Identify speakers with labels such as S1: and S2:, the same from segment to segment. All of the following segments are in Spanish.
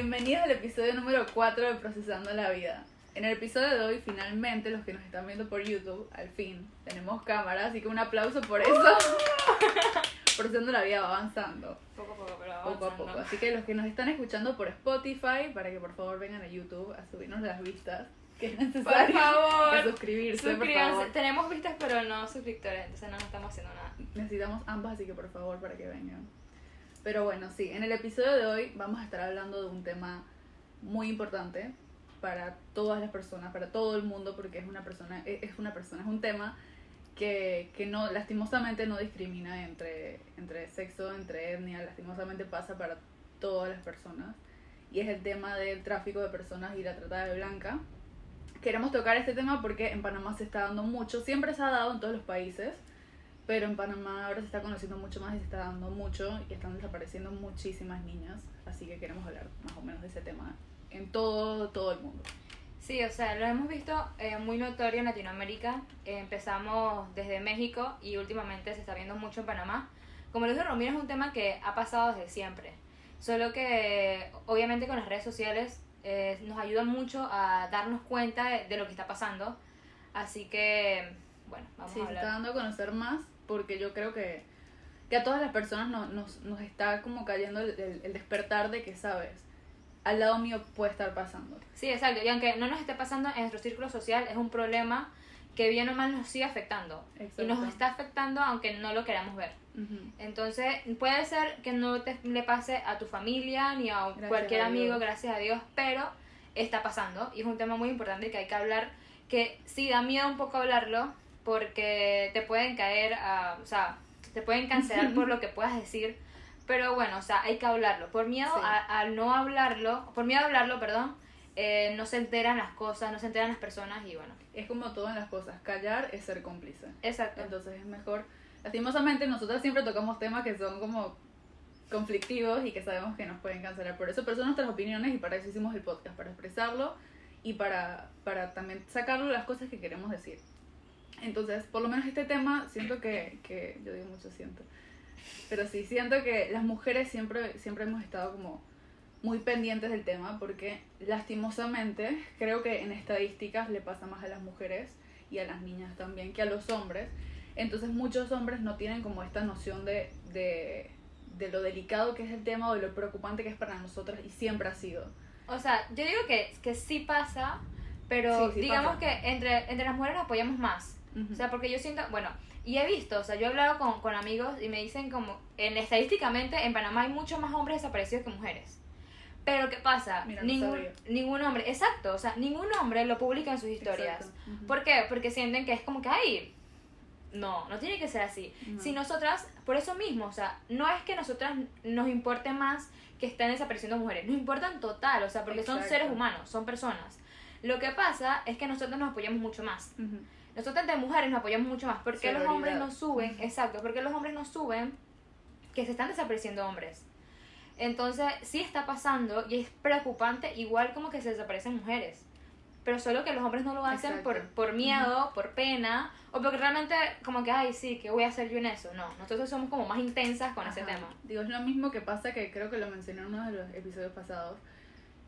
S1: Bienvenidos al episodio número 4 de Procesando la Vida. En el episodio de hoy, finalmente, los que nos están viendo por YouTube, al fin, tenemos cámara, así que un aplauso por eso. Procesando la Vida va avanzando,
S2: Poco a poco, pero
S1: poco a
S2: avanzando.
S1: poco. Así que los que nos están escuchando por Spotify, para que por favor vengan a YouTube a subirnos las vistas, que es
S2: Por
S1: necesario.
S2: favor,
S1: a suscribirse, por favor.
S2: Tenemos vistas, pero no suscriptores, entonces no nos estamos haciendo nada.
S1: Necesitamos ambas, así que por favor, para que vengan. Pero bueno, sí, en el episodio de hoy vamos a estar hablando de un tema muy importante para todas las personas, para todo el mundo, porque es una persona, es es una persona, es un tema que, que no, lastimosamente no discrimina entre, entre sexo, entre etnia, lastimosamente pasa para todas las personas. Y es el tema del tráfico de personas y la trata de blanca. Queremos tocar este tema porque en Panamá se está dando mucho, siempre se ha dado en todos los países, pero en Panamá ahora se está conociendo mucho más y se está dando mucho y están desapareciendo muchísimas niñas, así que queremos hablar más o menos de ese tema en todo, todo el mundo.
S2: Sí, o sea, lo hemos visto eh, muy notorio en Latinoamérica. Eh, empezamos desde México y últimamente se está viendo mucho en Panamá. Como lo dijo Romero, es un tema que ha pasado desde siempre. Solo que, obviamente, con las redes sociales eh, nos ayudan mucho a darnos cuenta de, de lo que está pasando. Así que, bueno, vamos
S1: Sí,
S2: a
S1: se está
S2: hablar.
S1: dando a conocer más porque yo creo que, que a todas las personas no- nos, nos está como cayendo el, el- el despertar de que, sabes, al lado mío puede estar pasando.
S2: Sí, exacto. Y aunque no nos esté pasando en nuestro círculo social, es un problema que bien o mal nos sigue afectando.
S1: Exacto.
S2: Y nos está afectando aunque no lo queramos ver.
S1: Ujú.
S2: Entonces, puede ser que no te le pase a tu familia ni a
S1: Gracias
S2: cualquier
S1: a
S2: amigo, gracias a Dios, pero está pasando y es un tema muy importante que hay que hablar, que sí da miedo un poco hablarlo porque te pueden caer, a, o sea, te pueden cancelar por lo que puedas decir, pero bueno, o sea, hay que hablarlo. Por miedo
S1: Sí.
S2: a, a no hablarlo, por miedo a hablarlo, perdón, eh, no se enteran las cosas, no se enteran las personas y bueno,
S1: Es como todo en las cosas, callar es ser cómplice.
S2: exacto.
S1: Entonces es mejor. Lastimosamente, nosotras siempre tocamos temas que son como conflictivos y que sabemos que nos pueden cancelar por eso, pero son nuestras opiniones y para eso hicimos el podcast, para expresarlo y para, para también sacarlo las cosas que queremos decir. Entonces, por lo menos este tema, siento que, que yo digo mucho siento, pero sí, siento que las mujeres siempre, siempre hemos estado como muy pendientes del tema porque lastimosamente creo que en estadísticas le pasa más a las mujeres y a las niñas también que a los hombres. Entonces muchos hombres no tienen como esta noción de, de, de lo delicado que es el tema o de lo preocupante que es para nosotras y siempre ha sido.
S2: O sea, yo digo que, que sí pasa, pero
S1: Sí, sí
S2: digamos
S1: pasa.
S2: que entre, entre las mujeres nos apoyamos más. O sea, porque yo siento, bueno, y he visto, o sea, yo he hablado con, con amigos y me dicen como, en estadísticamente en Panamá hay muchos más hombres desaparecidos que mujeres. Pero ¿qué pasa?
S1: Mira, no
S2: ningún,
S1: sabía.
S2: ningún hombre, exacto, o sea, ningún hombre lo publica en sus historias.
S1: Exacto. Ujú.
S2: ¿Por qué? Porque sienten que es como que, ay, no, no tiene que ser así.
S1: No.
S2: Si nosotras, por eso mismo, o sea, no es que nosotras nos importe más que estén desapareciendo mujeres, nos importan total, o sea, porque son
S1: Exacto.
S2: seres humanos, son personas. Lo que pasa es que nosotros nos apoyamos mucho más.
S1: Ujú.
S2: Nosotros entre mujeres nos apoyamos mucho más. ¿Por qué los hombres no suben? Exacto, porque los hombres no suben que se están desapareciendo hombres. Entonces, sí está pasando y es preocupante, igual como que se desaparecen mujeres. Pero solo que los hombres no lo hacen por, por miedo, por pena, o porque realmente, como que, ay, sí, ¿qué voy a hacer yo en eso? No, nosotros somos como más intensas con ese
S1: Ajá.
S2: tema.
S1: Digo, es lo mismo que pasa que creo que lo mencioné en uno de los episodios pasados,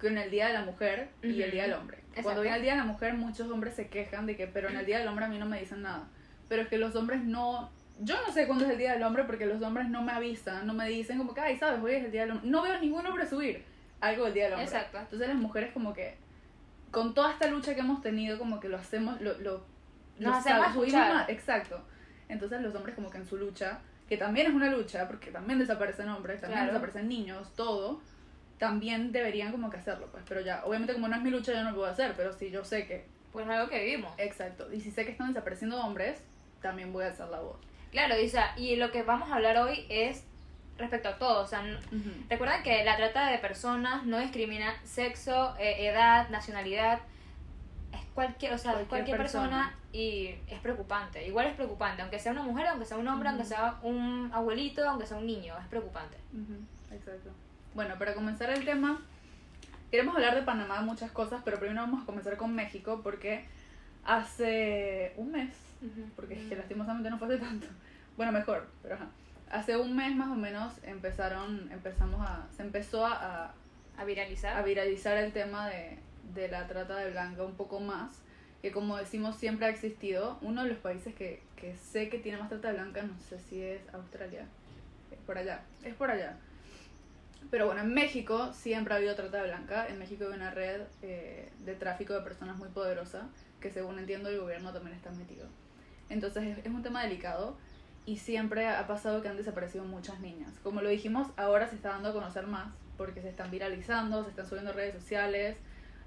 S1: con el Día de la Mujer y el. Día del Hombre.
S2: Exacto.
S1: Cuando viene el Día de la Mujer, muchos hombres se quejan de que, pero en el Día del Hombre a mí no me dicen nada. Pero es que los hombres no... Yo no sé cuándo es el Día del Hombre porque los hombres no me avisan, no me dicen como que, ay, sabes, hoy es el Día del Hombre. No veo ningún hombre subir algo del Día del Hombre.
S2: Exacto.
S1: Entonces las mujeres como que, con toda esta lucha que hemos tenido, como que lo hacemos, lo... lo
S2: Nos
S1: lo
S2: hacemos
S1: subimos Exacto. Entonces los hombres como que en su lucha, que también es una lucha, porque también desaparecen hombres, también
S2: Claro.
S1: desaparecen niños, todo, también deberían como que hacerlo, pues. Pero ya, obviamente como no es mi lucha, yo no lo puedo hacer, pero si yo sé que,
S2: Pues es algo que vivimos.
S1: exacto, y si sé que están desapareciendo hombres, también voy a hacer la voz.
S2: Claro, sea, y lo que vamos a hablar hoy es respecto a todo. O sea, n-
S1: Ujú.
S2: recuerden que la trata de personas no discrimina sexo, eh, edad, nacionalidad. Es cualquier, o sea,
S1: Cualquier
S2: cualquier, persona.
S1: persona.
S2: y es preocupante. Igual es preocupante, aunque sea una mujer, aunque sea un hombre, aunque sea un abuelito, aunque sea un niño, es preocupante.
S1: Ujú, Exacto. Bueno, para comenzar el tema, queremos hablar de Panamá, muchas cosas, pero primero vamos a comenzar con México porque hace un mes, porque es que lastimosamente no fue hace tanto, bueno, mejor, pero ajá. Hace un mes más o menos empezaron, empezamos a, se empezó a, a-
S2: A viralizar.
S1: a viralizar el tema de, de la trata de blanca un poco más, que como decimos siempre ha existido. Uno de los países que, que sé que tiene más trata de blanca, no sé si es Australia, es por allá, es por allá. Pero bueno, en México siempre ha habido trata blanca. En México hay una red eh, de tráfico de personas muy poderosa, que según entiendo el gobierno también está metido. Entonces es, es un tema delicado y siempre ha pasado que han desaparecido muchas niñas. Como lo dijimos, ahora se está dando a conocer más porque se están viralizando, se están subiendo redes sociales,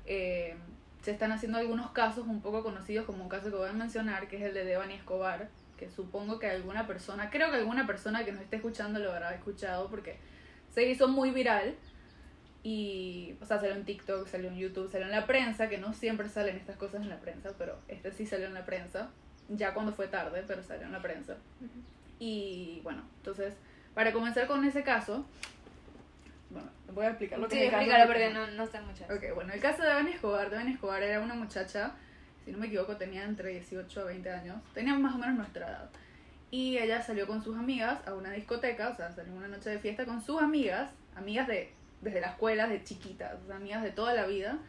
S1: eh, se están haciendo algunos casos un poco conocidos, como un caso que voy a mencionar, que es el de Devani Escobar, que supongo que alguna persona, creo que alguna persona que nos esté escuchando lo habrá escuchado porque se hizo muy viral y, o sea, salió en TikTok, salió en YouTube, salió en la prensa, que no siempre salen estas cosas en la prensa, pero este sí salió en la prensa, ya cuando fue tarde, pero salió en la prensa. Y bueno, entonces, para comenzar con ese caso, bueno, voy a explicar lo que
S2: Sí, explícalo
S1: porque-
S2: no, no sé mucho.
S1: Ok, bueno, el caso de Devani Escobar, Devani Escobar era una muchacha, si no me equivoco, tenía entre 18 a 20 años, tenía más o menos nuestra edad. Y ella salió con sus amigas a una discoteca, o sea, salió una noche de fiesta con sus amigas, amigas de desde la escuela, de chiquitas, amigas de toda la vida.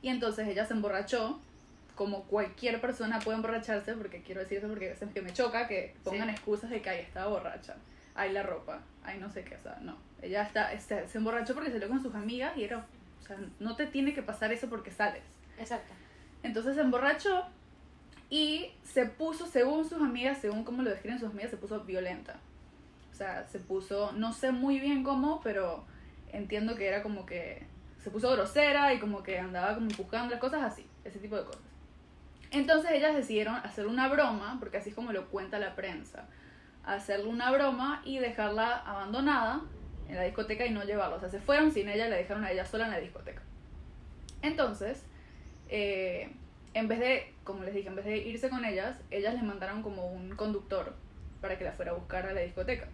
S1: Y entonces ella se emborrachó, como cualquier persona puede emborracharse, porque quiero decir eso porque a veces que me choca que pongan
S2: Sí.
S1: excusas de que ahí estaba borracha, ahí la ropa, ahí no sé qué, o sea, no. Ella está, se, se emborrachó porque salió con sus amigas y era, o sea, no te tiene que pasar eso porque sales.
S2: Exacto.
S1: Entonces se emborrachó y se puso, según sus amigas, según cómo lo describen sus amigas, se puso violenta. O sea, se puso, no sé muy bien cómo, pero entiendo que era como que se puso grosera y como que andaba como empujando las cosas así, ese tipo de cosas. Entonces ellas decidieron hacer una broma, porque así es como lo cuenta la prensa, hacerle una broma y dejarla abandonada en la discoteca y no llevarla. O sea, se fueron sin ella y la dejaron a ella sola en la discoteca. Entonces, eh, en vez de, como les dije, en vez de irse con ellas, ellas les mandaron como un conductor para que la fuera a buscar a la discoteca.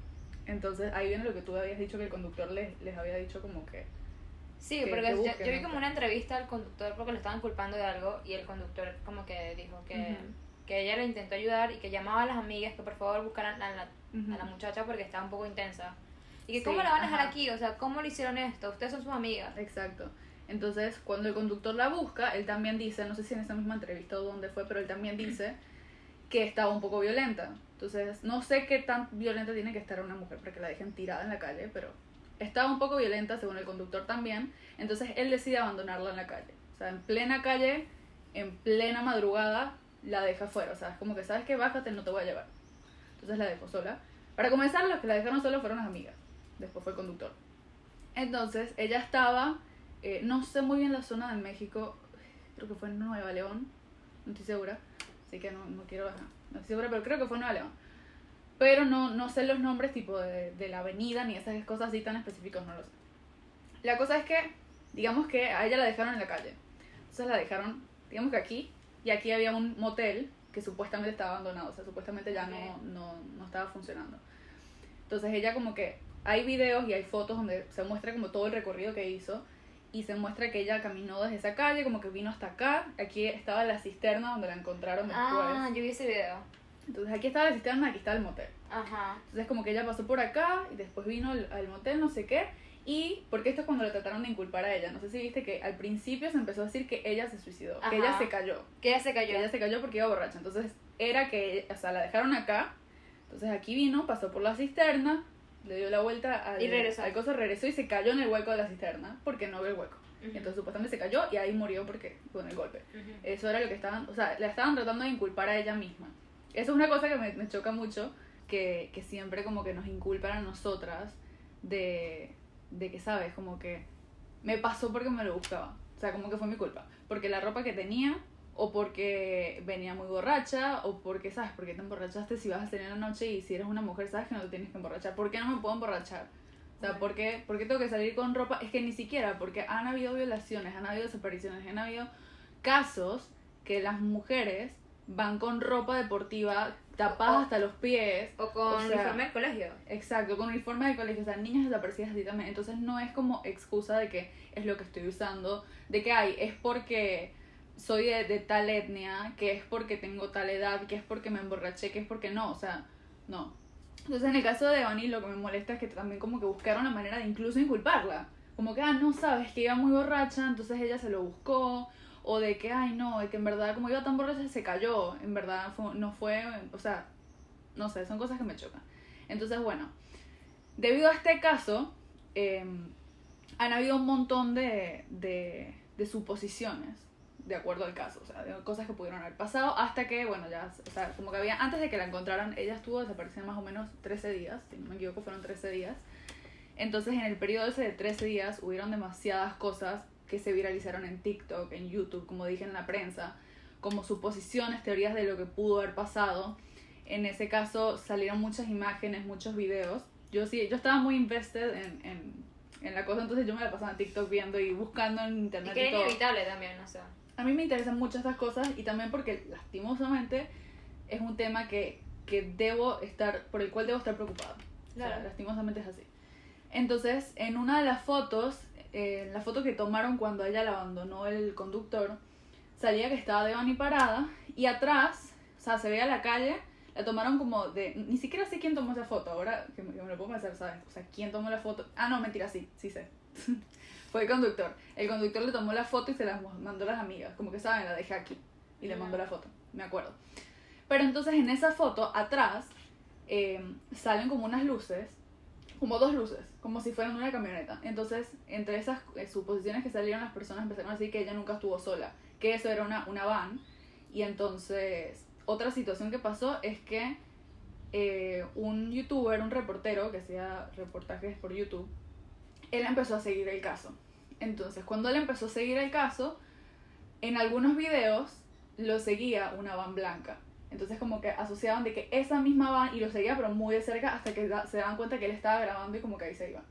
S1: Entonces ahí viene lo que tú habías dicho que el conductor les, les había dicho como que...
S2: Sí,
S1: que-
S2: porque
S1: que
S2: yo,
S1: busquen,
S2: yo vi como una entrevista al conductor porque lo estaban culpando de algo y el conductor como que dijo que, que ella le intentó ayudar y que llamaba a las amigas que por favor buscaran a la,
S1: Ujú.
S2: a la muchacha porque estaba un poco intensa. Y que
S1: Sí,
S2: cómo la van a dejar
S1: ajá.
S2: aquí, o sea, ¿cómo le hicieron esto? Ustedes son sus amigas.
S1: Exacto. Entonces, cuando el conductor la busca, él también dice, no sé si en esa misma entrevista o dónde fue, pero él también dice que estaba un poco violenta. Entonces, no sé qué tan violenta tiene que estar una mujer para que la dejen tirada en la calle, pero estaba un poco violenta según el conductor también. Entonces, él decide abandonarla en la calle. O sea, en plena calle, en plena madrugada, la deja fuera. O sea, es como que, ¿sabes qué? Bájate, no te voy a llevar. Entonces la dejó sola. Para comenzar, los que la dejaron sola fueron las amigas. Después fue el conductor. Entonces, ella estaba, eh, no sé muy bien la zona de México, creo que fue en Nueva León, no estoy segura, así que no, no quiero, no estoy segura, pero creo que fue en Nueva León. Pero no, no sé los nombres tipo de, de la avenida ni esas cosas así tan específicos, no lo sé. La cosa es que, digamos que a ella la dejaron en la calle. Entonces la dejaron, digamos que aquí, y aquí había un motel que supuestamente estaba abandonado, o sea, supuestamente ya no,
S2: Ok.
S1: no, no estaba funcionando. Entonces ella como que hay videos y hay fotos donde se muestra como todo el recorrido que hizo y se muestra que ella caminó desde esa calle, como que vino hasta acá. Aquí estaba la cisterna donde la encontraron después.
S2: Ah, yo vi ese video.
S1: Entonces aquí estaba la cisterna, aquí está el motel.
S2: Ajá.
S1: Entonces como que ella pasó por acá y después vino al, al motel, no sé qué. Y porque esto es cuando le trataron de inculpar a ella. No sé si viste que al principio se empezó a decir que ella se suicidó, que
S2: Ajá.
S1: ella se cayó.
S2: Que ella se
S1: Que
S2: cayó.
S1: ella se cayó porque iba borracha. Entonces era que, o sea, la dejaron acá. Entonces aquí vino, pasó por la cisterna, le dio la vuelta al,
S2: Y regresó.
S1: al coso, regresó y se cayó en el hueco de la cisterna porque no ve el hueco. Entonces supuestamente se cayó y ahí murió porque con el golpe.
S2: Ujú.
S1: Eso era lo que estaban, o sea, la estaban tratando de inculpar a ella misma. Eso es una cosa que me, me choca mucho, que, que siempre como que nos inculpan a nosotras de, de que, ¿sabes? Como que me pasó porque me lo buscaba. O sea, como que fue mi culpa. Porque la ropa que tenía, o porque venía muy borracha, o porque, ¿sabes? Porque te emborrachaste si vas a salir en la noche y si eres una mujer, ¿sabes? Que no te tienes que emborrachar. ¿Por qué no me puedo emborrachar? sea, ¿por qué, ¿por qué tengo que salir con ropa? Es que ni siquiera, porque han habido violaciones, han habido desapariciones, han habido casos que las mujeres van con ropa deportiva tapadas
S2: O-
S1: hasta los pies.
S2: O con
S1: O sea,
S2: uniforme del colegio.
S1: Exacto, con uniforme de colegio, o sea, niñas desaparecidas así también. Entonces no es como excusa de que es lo que estoy usando, de que hay, es porque soy de, tal etnia, que es porque tengo tal edad, que es porque me emborraché, que es porque no, o sea, no. Entonces en el caso de Devani lo que me molesta es que también como que buscaron la manera de incluso inculparla. Como que, ah, no sabes, que iba muy borracha, entonces ella se lo buscó. O de que, ay, no, de que en verdad como iba tan borracha se cayó. En verdad fue- no fue, o sea, no sé, son cosas que me chocan. Entonces, bueno, debido a este caso, eh, han habido un montón de, de suposiciones de acuerdo al caso, o sea, de cosas que pudieron haber pasado hasta que, bueno, ya, o sea, como que había, antes de que la encontraran, ella estuvo desaparecida más o menos 13 días, si no me equivoco, fueron 13 días. Entonces, en el periodo ese de 13 días, hubieron demasiadas cosas que se viralizaron en TikTok, en YouTube, como dije en la prensa, como suposiciones, teorías de lo que pudo haber pasado. En ese caso salieron muchas imágenes, muchos videos. Yo sí, yo estaba muy invested en, en, en la cosa, entonces yo me la pasaba en TikTok viendo y buscando en
S2: Y
S1: internet.
S2: que
S1: y
S2: era
S1: todo.
S2: inevitable también, o sea.
S1: A mí me interesan mucho estas cosas y también porque lastimosamente es un tema que, que debo estar, por el cual debo estar preocupada. O sea,
S2: Claro.
S1: lastimosamente es así. Entonces, en una de las fotos, eh, la foto que tomaron cuando ella la abandonó el conductor, salía que estaba Devani parada y atrás, o sea, se veía la calle, la tomaron como de... Ni siquiera sé quién tomó esa foto, ahora que me, que me lo puedo pensar, ¿sabes? O sea, ¿quién tomó la foto? Ah, no, mentira, sí, sí sé. Fue el conductor. El conductor le tomó la foto y se la mandó a las amigas. Como que saben, la dejé aquí. Y le mandó la foto, me acuerdo. Pero entonces en esa foto, atrás, eh, salen como unas luces, como dos luces, como si fueran una camioneta. Entonces, entre esas eh, suposiciones que salieron, las personas empezaron a decir que ella nunca estuvo sola, que eso era una, una van. Y entonces, otra situación que pasó es que eh, un youtuber, un reportero que hacía reportajes por YouTube, él empezó a seguir el caso. Entonces, cuando él empezó a seguir el caso, en algunos videos lo seguía una van blanca. Entonces como que asociaban de que esa misma van y lo seguía pero muy de cerca hasta que se daban cuenta que él estaba grabando y como que ahí se iba.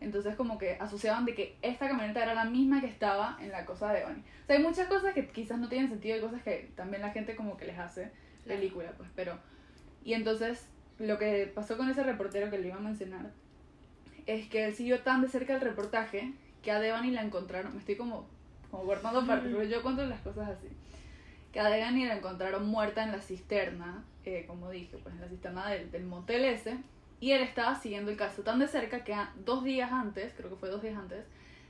S1: Entonces como que asociaban de que esta camioneta era la misma que estaba en la cosa de Bonnie. O sea, hay muchas cosas que quizás no tienen sentido y cosas que también la gente como que les hace película, pues, pero... Y entonces lo que pasó con ese reportero que le iba a mencionar es que él siguió tan de cerca el reportaje que a Devani la encontraron, me estoy como, como cortando partes,
S2: Ujú.
S1: pero yo cuento las cosas así. Que a Devani la encontraron muerta en la cisterna, eh, como dije, pues en la cisterna del, del motel ese, y él estaba siguiendo el caso tan de cerca que a- dos días antes, creo que fue dos días antes,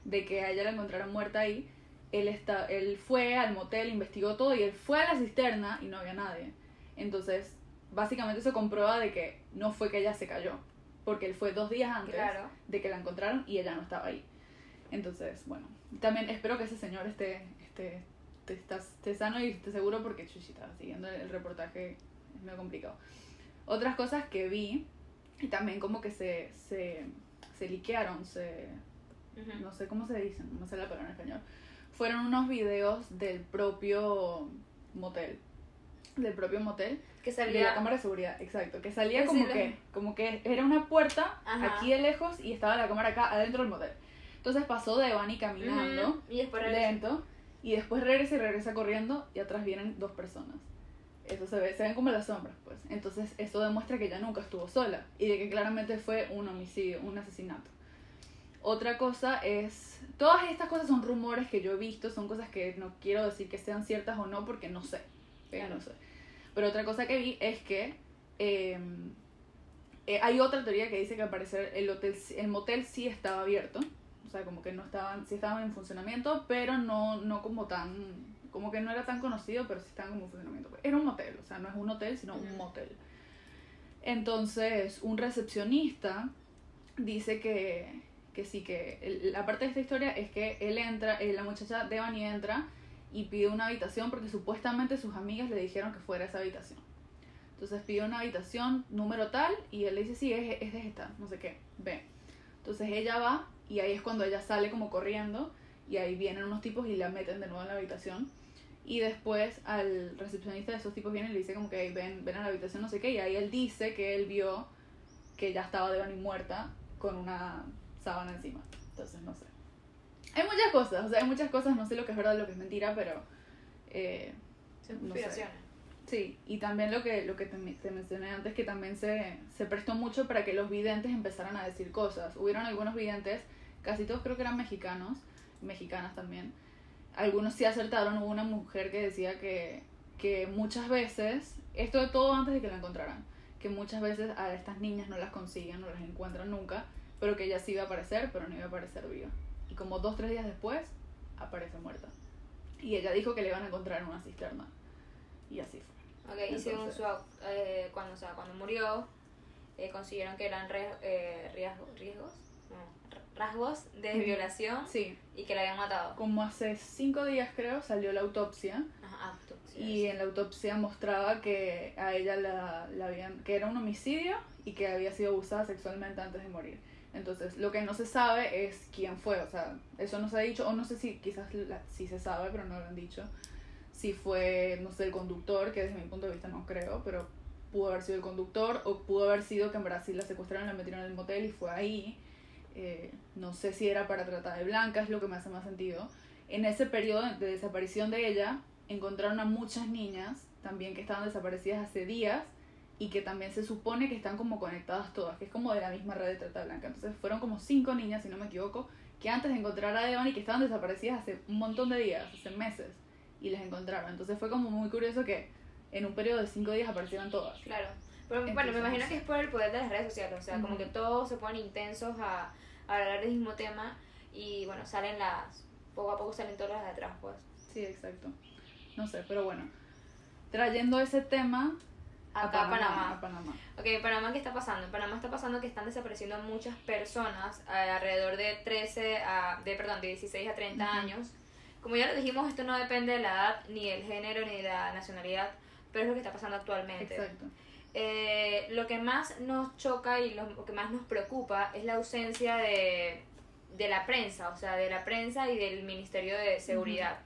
S1: de que a ella la encontraron muerta ahí, él, está, él fue al motel, investigó todo y él fue a la cisterna y no había nadie. Entonces, básicamente eso comprueba de que no fue que ella se cayó, porque él fue dos días antes
S2: Claro.
S1: de que la encontraron y ella no estaba ahí. Entonces, bueno, también espero que ese señor esté, esté, esté, esté- sano y esté seguro porque chuchita, siguiendo el, reportaje es medio complicado. Otras cosas que vi, y también como que se, se, se liquearon, se, no sé cómo se dicen, no sé la palabra en español, fueron unos videos del propio motel. Del propio motel.
S2: Que
S1: De la
S2: salía.
S1: cámara de seguridad, exacto. Que salía como que, como que era una puerta
S2: Ajá.
S1: aquí de lejos y estaba la cámara acá adentro del motel. Entonces pasó Devani caminando
S2: Ujú. Y después regresó.
S1: lento y después regresa y regresa corriendo y atrás vienen dos personas. Eso se ve, se ven como las sombras, pues. Entonces eso demuestra que ella nunca estuvo sola y de que claramente fue un homicidio, un asesinato. Otra cosa es, todas estas cosas son rumores que yo he visto, son cosas que no quiero decir que sean ciertas o no porque no sé, ¿ok?
S2: Claro.
S1: no sé. Pero otra cosa que vi es que eh, eh, hay otra teoría que dice que al parecer el, hotel, el motel sí estaba abierto, sea, como que no estaban, sí estaban en funcionamiento, pero no, no como tan, como que no era tan conocido, pero sí estaban como en funcionamiento. Era un motel, o sea, no es un hotel, sino un motel. Entonces, un recepcionista dice que, que sí, que el- la parte de esta historia es que él entra, eh, la muchacha Devani entra y pide una habitación porque supuestamente sus amigas le dijeron que fuera esa habitación. Entonces pide una habitación número tal y él le dice, sí, es, es de esta, no sé qué, ve. Entonces ella va y ahí es cuando ella sale como corriendo y ahí vienen unos tipos y la meten de nuevo en la habitación. Y después al recepcionista de esos tipos viene y le dice como que "Hey, ven, ven a la habitación, no sé qué, y ahí él dice que él vio que ya estaba Devani muerta con una sábana encima. Entonces, no sé. Hay muchas cosas, o sea, hay muchas cosas, no sé lo que es verdad lo que es mentira, pero... Eh,
S2: Son
S1: no sé. Sí, y también lo que, lo que te, te mencioné antes, que también se, se prestó mucho para que los videntes empezaran a decir cosas. Hubieron algunos videntes, casi todos creo que eran mexicanos, mexicanas también. Algunos sí acertaron, hubo una mujer que decía que, que muchas veces, esto de todo antes de que la encontraran, que muchas veces a estas niñas no las consiguen, no las encuentran nunca, pero que ella sí iba a aparecer, pero no iba a aparecer viva. Y como dos, tres días después, aparece muerta. Y ella dijo que le iban a encontrar en una cisterna. Y así fue.
S2: Ok, y según su, eh, cuando, o sea, cuando murió, eh, consiguieron que eran re- eh, riesgo- riesgos, no, rasgos de violación
S1: Sí,
S2: y que la habían matado.
S1: como hace cinco días creo salió la autopsia.
S2: Ajá, autopsia,
S1: y
S2: sí.
S1: en la autopsia mostraba que a ella la, la habían que era un homicidio y que había sido abusada sexualmente antes de morir. Entonces lo que no se sabe es quién fue o sea eso no se ha dicho o no sé si quizás la, sí se sabe pero no lo han dicho si fue no sé el conductor que desde mi punto de vista no creo pero pudo haber sido el conductor o pudo haber sido que en Brasil la secuestraron la metieron en el motel y fue ahí eh, no sé si era para tratar de blanca, es lo que me hace más sentido. En ese periodo de desaparición de ella, encontraron a muchas niñas también que estaban desaparecidas hace días y que también se supone que están como conectadas todas, que es como de la misma red de trata blanca. Entonces fueron como cinco niñas, si no me equivoco, que antes de encontrar a Evan y que estaban desaparecidas hace un montón de días, hace meses, y les encontraron. Entonces fue como muy curioso que en un periodo de cinco días aparecieran todas.
S2: Claro. Pero bueno,
S1: Entonces,
S2: me imagino
S1: no
S2: que es por el poder de las redes sociales, o sea, como
S1: Ujú.
S2: que todos se ponen intensos a, a hablar del mismo tema y bueno, salen las, poco a poco salen todas las de atrás, pues.
S1: Sí, exacto. No sé, pero bueno. Trayendo ese tema
S2: Acá
S1: a
S2: a Panamá.
S1: A Panamá.
S2: Ok, Panamá, ¿qué está pasando? En Panamá está pasando que están desapareciendo muchas personas, eh, alrededor de 13 a, de, perdón, de 16 a 30
S1: Ujú.
S2: años. Como ya lo dijimos, esto no depende de la edad, ni del género, ni de la nacionalidad, pero es lo que está pasando actualmente.
S1: Exacto.
S2: Eh, lo que más nos choca y lo, que más nos preocupa es la ausencia de, de la prensa, o sea, de la prensa y del Ministerio de Seguridad.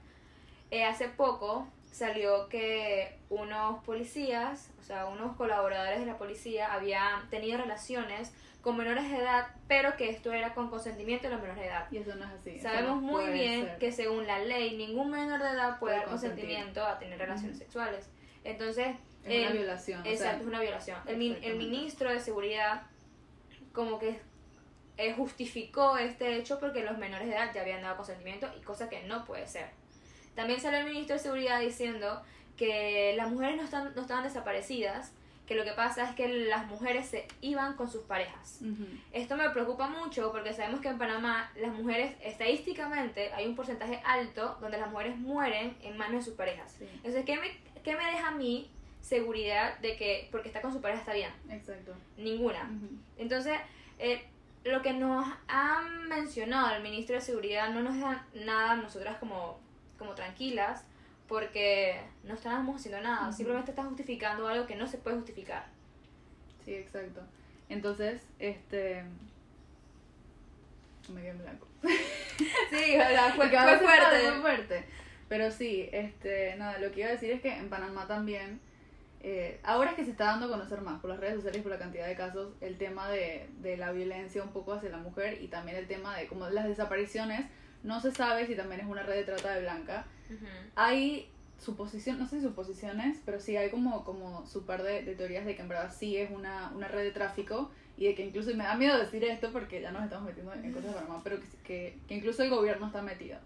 S2: Eh, hace poco salió que unos policías, o sea, unos colaboradores de la policía habían tenido relaciones con menores de edad, pero que esto era con consentimiento de los menores de edad.
S1: Y eso no es así.
S2: Sabemos muy bien
S1: ser.
S2: que según la ley ningún menor de edad puede
S1: Puede
S2: dar consentimiento a tener relaciones
S1: Ujú.
S2: sexuales. Entonces,
S1: es una
S2: el-
S1: violación. o sea,
S2: Exacto, es una violación. El, el ministro de Seguridad como que eh, justificó este hecho porque los menores de edad ya habían dado consentimiento y cosa que no puede ser. También salió el ministro de Seguridad diciendo que las mujeres no, están, no estaban desaparecidas, que lo que pasa es que las mujeres se iban con sus parejas. Esto me preocupa mucho porque sabemos que en Panamá las mujeres, estadísticamente, hay un porcentaje alto donde las mujeres mueren en manos de sus parejas.
S1: Sí,
S2: Entonces, ¿qué me, qué me deja a mí seguridad de que porque está con su pareja está bien?
S1: exacto.
S2: Ninguna. Entonces, eh, lo que nos han mencionado el ministro de Seguridad no nos da nada a nosotras como, como tranquilas porque no estábamos haciendo nada, simplemente está justificando algo que no se puede justificar.
S1: Sí, exacto. Entonces, este. Me quedé en blanco.
S2: Sí, sea, fue, fue fuerte.
S1: fue fuerte. Pero sí, este, nada, lo que iba a decir es que en Panamá también, eh, ahora es que se está dando a conocer más por las redes sociales por la cantidad de casos, el tema de, de la violencia un poco hacia la mujer y también el tema de como las desapariciones, no se sabe si también es una red de trata de blanca. Hay suposiciones, no sé si suposiciones, pero sí hay como, como su par de, de teorías de que en verdad sí es una, una red de tráfico y de que incluso, y me da miedo decir esto porque ya nos estamos metiendo en cosas de Panamá, pero que, que, que incluso el gobierno está metido.